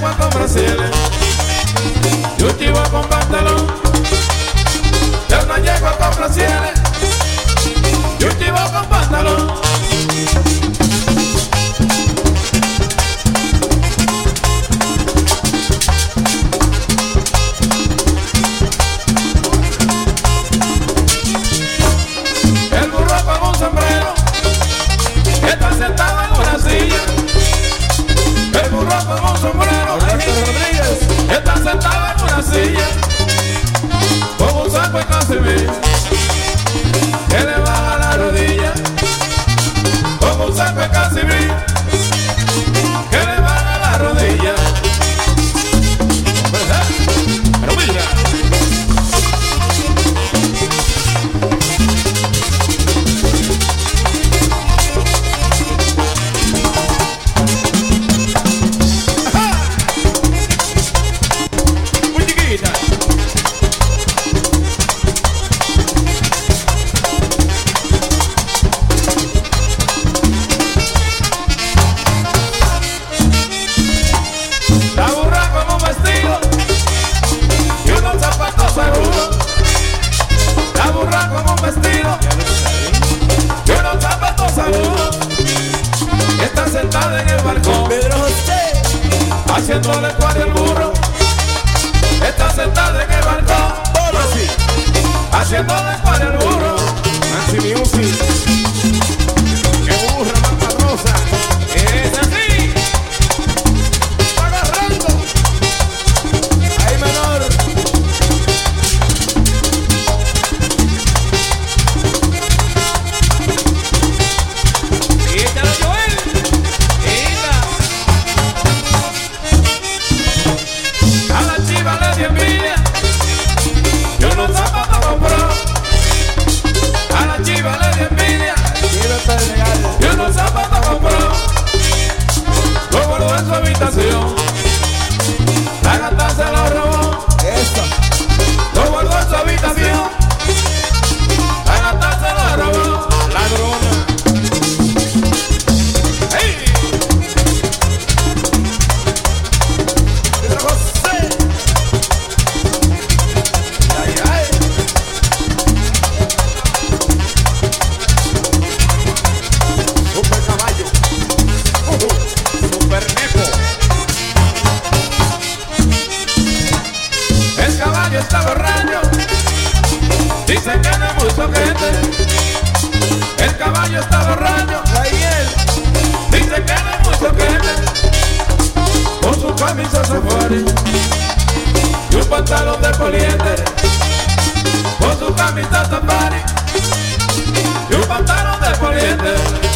iba con Brasil, yo te iba con pantalón. Yo no llego con Brasil, yo te iba con pantalón. está borracho. Dicen que no es muy soquete. El caballo está borracho. Ahí Dicen que no es muy soquete. Con su camisa safari. Y un pantalón de poliéster. Con su camisa safari. Y un pantalón de poliéster.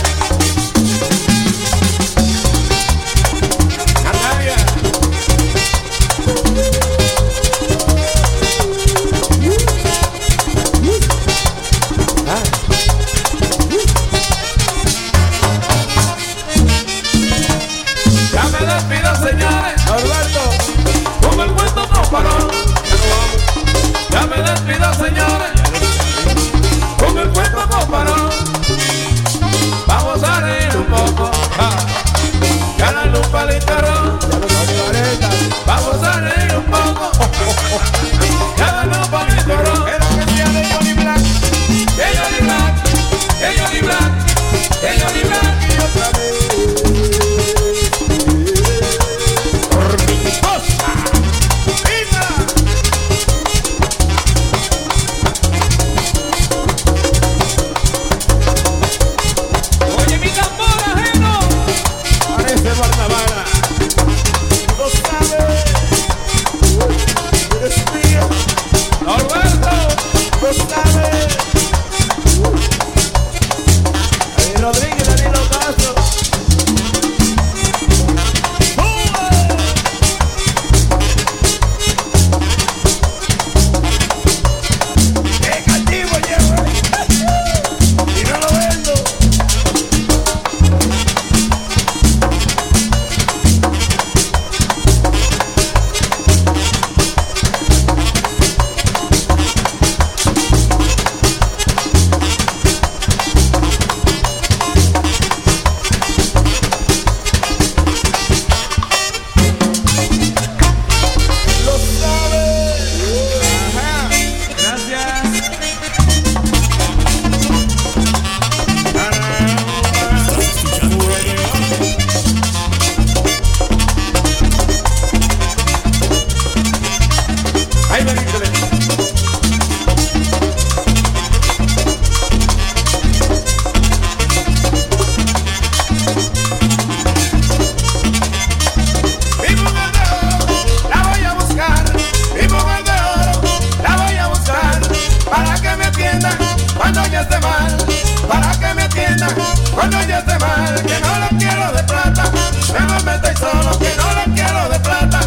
que no le quiero de plata. Me metáis solo, que no le quiero de plata.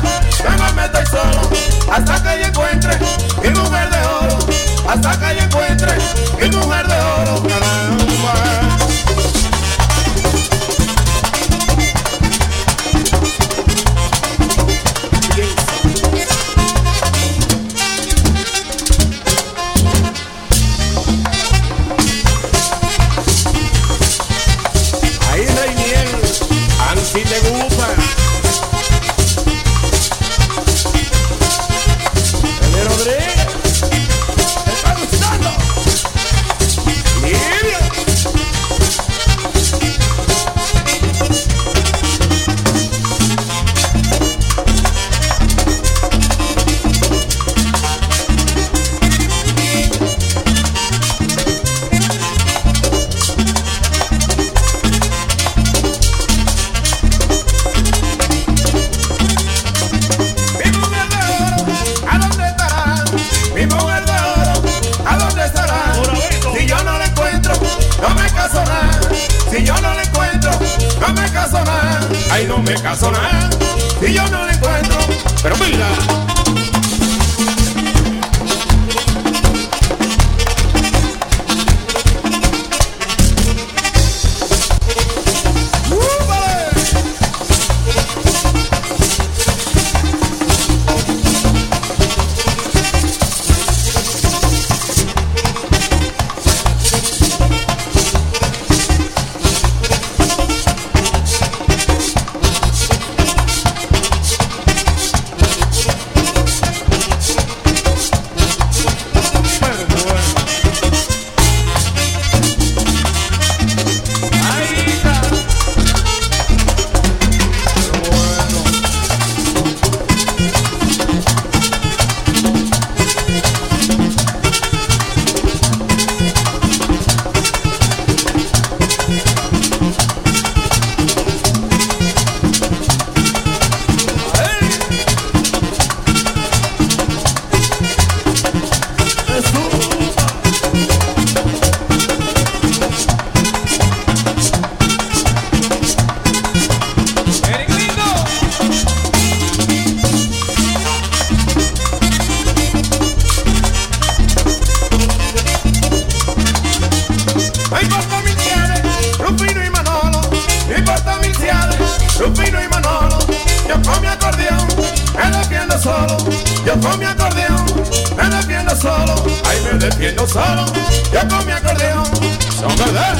Me metáis solo, hasta que yo encuentre mi mujer de oro. Hasta que yo encuentre mi mujer de oro. Rufino y Manolo, mi porta milciade, Rufino y Manolo, yo con mi acordeón, me defiendo solo, yo con mi acordeón, me defiendo solo, ay me defiendo solo, yo con mi acordeón, son verdad.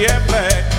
Siempre,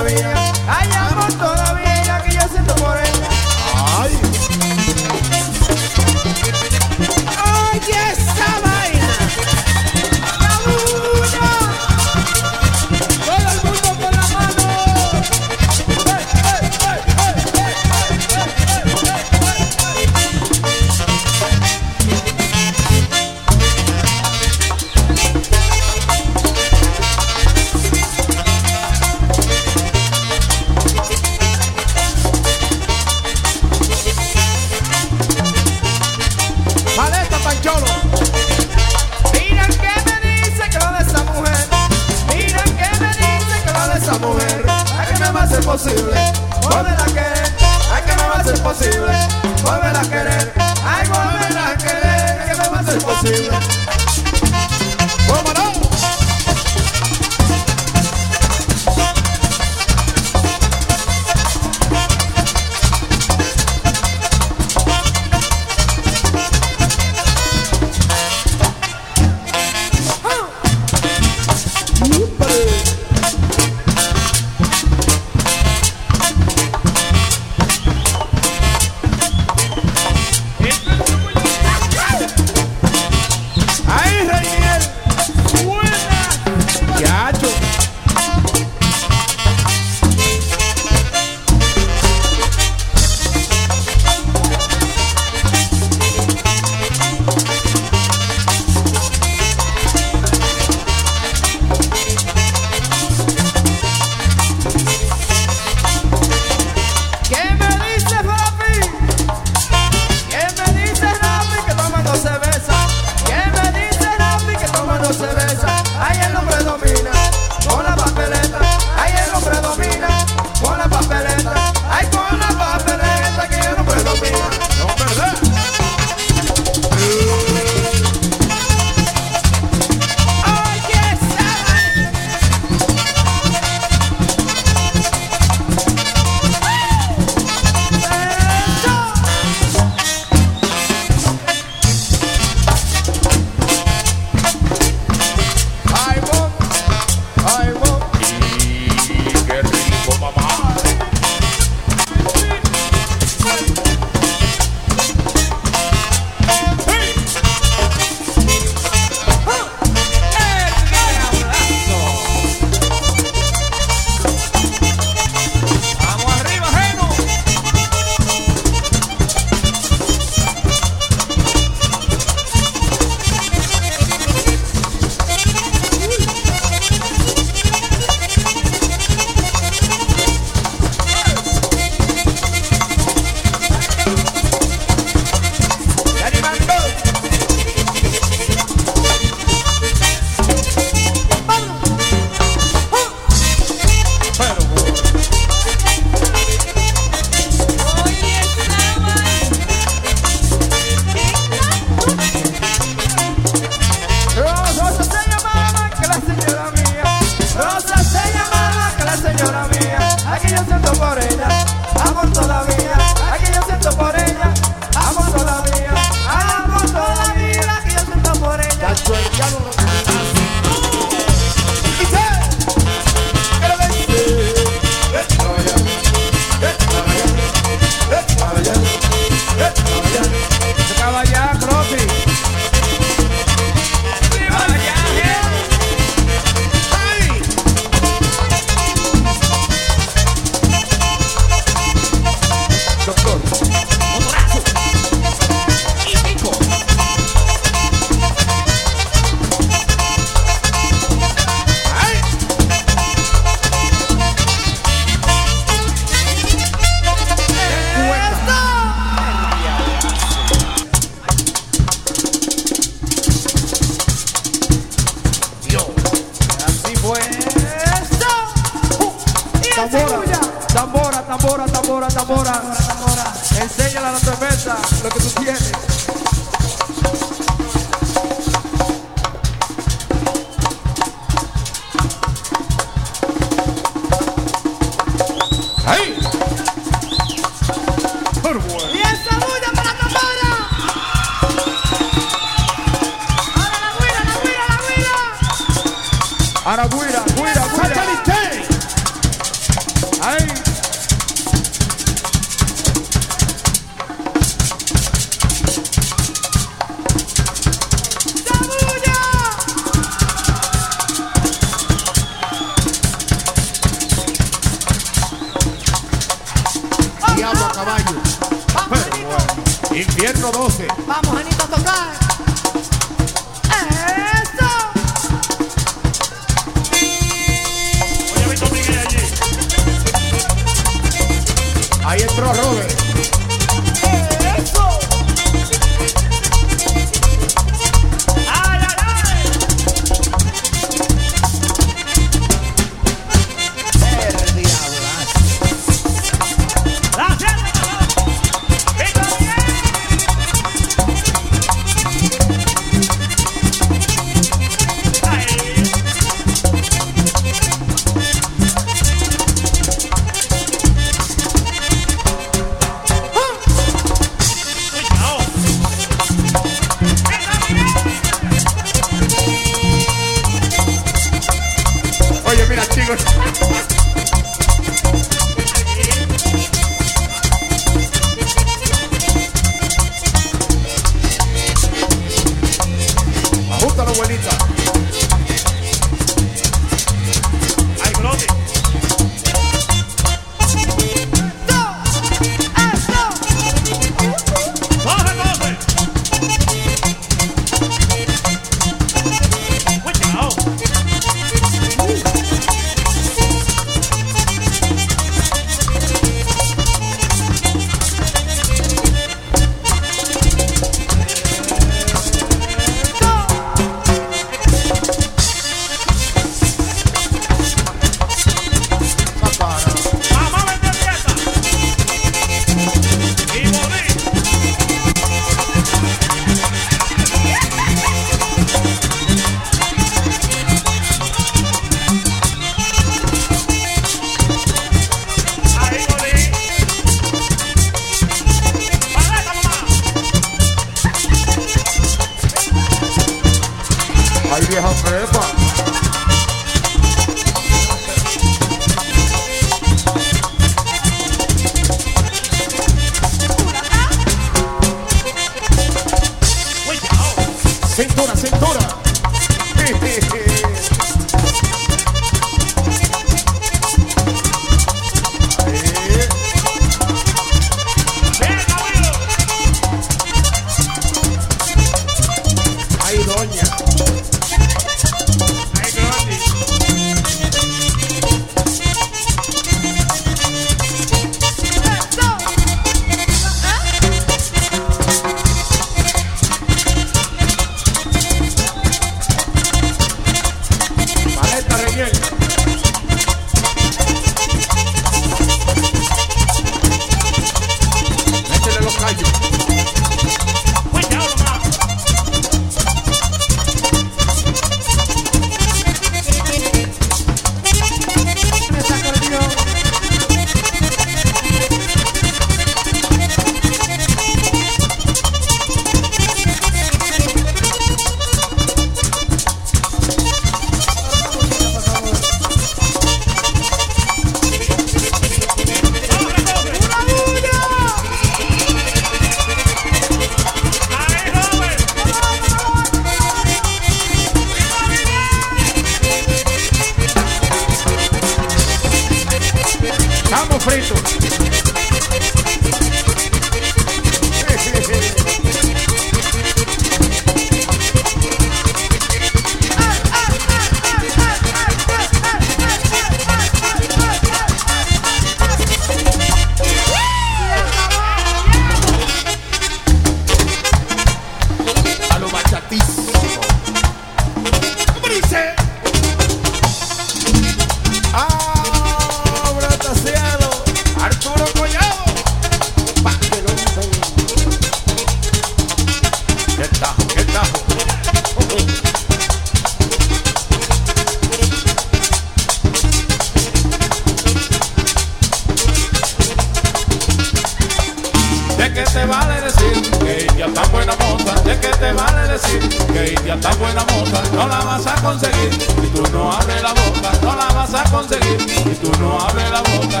India tan buena moza? ¿De qué te vale decir que India tan buena moza? No la vas a conseguir si tú no abres la boca. No la vas a conseguir si tú no abres la boca.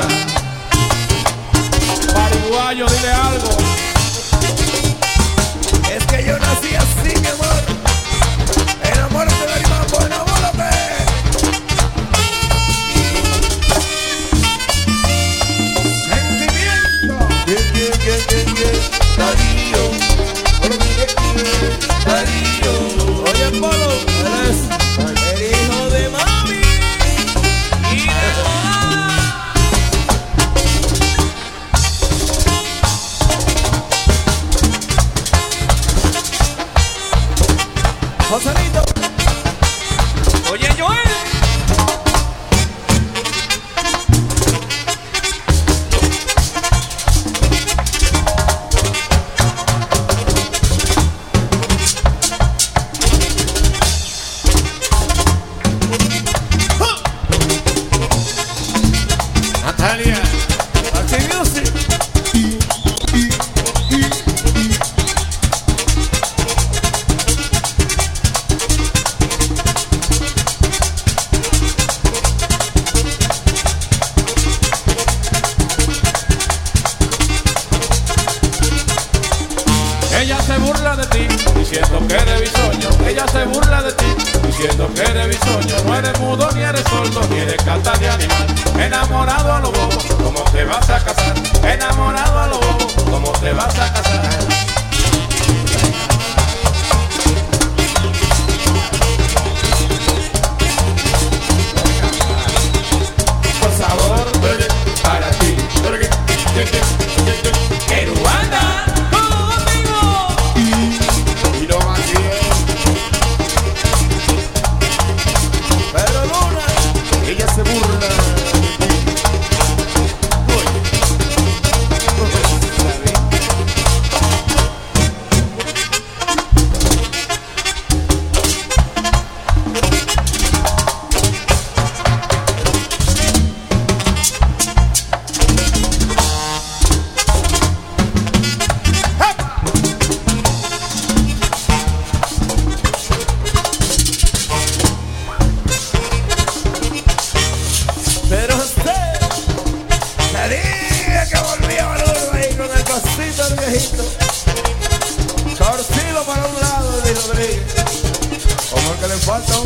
Pariguayo, dile algo. Es que yo nací así, mi amor. Enamórate del mambo, enamórate. Sentimiento. Bien, bien, bien, bien, bien. follow.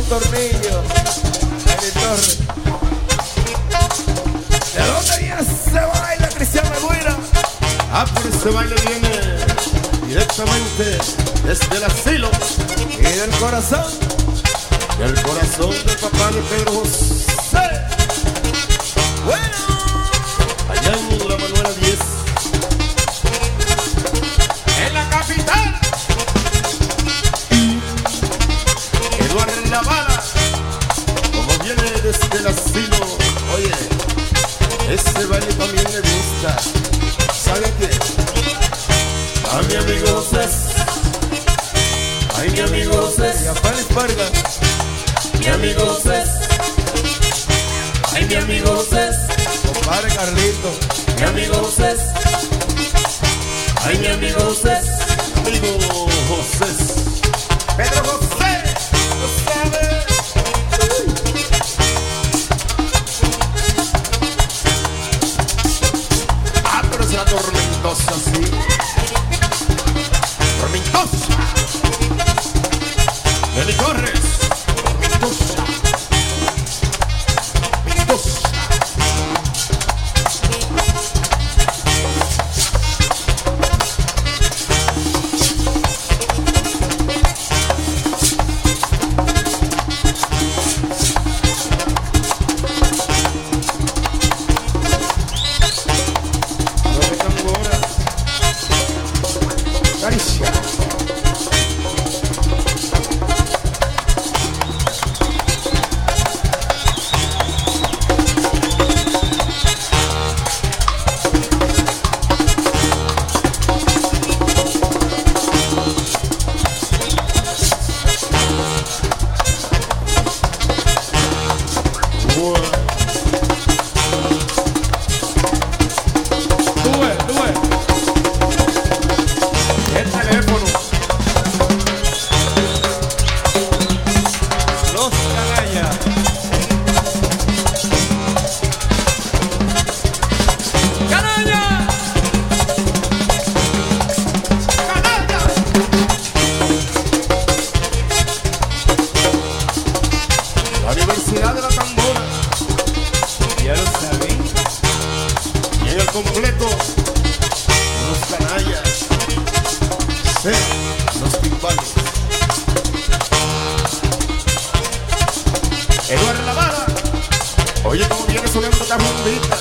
tornillo. Dani Torres. ¿De dónde viene ese baile, Cristian Aguilera? Ah, por ese baile viene directamente desde el asilo y del corazón. Del corazón de papá de Pedro José. Sí, los timbales. Eduardo Lavada. Oye, cómo viene sonando esta bombita.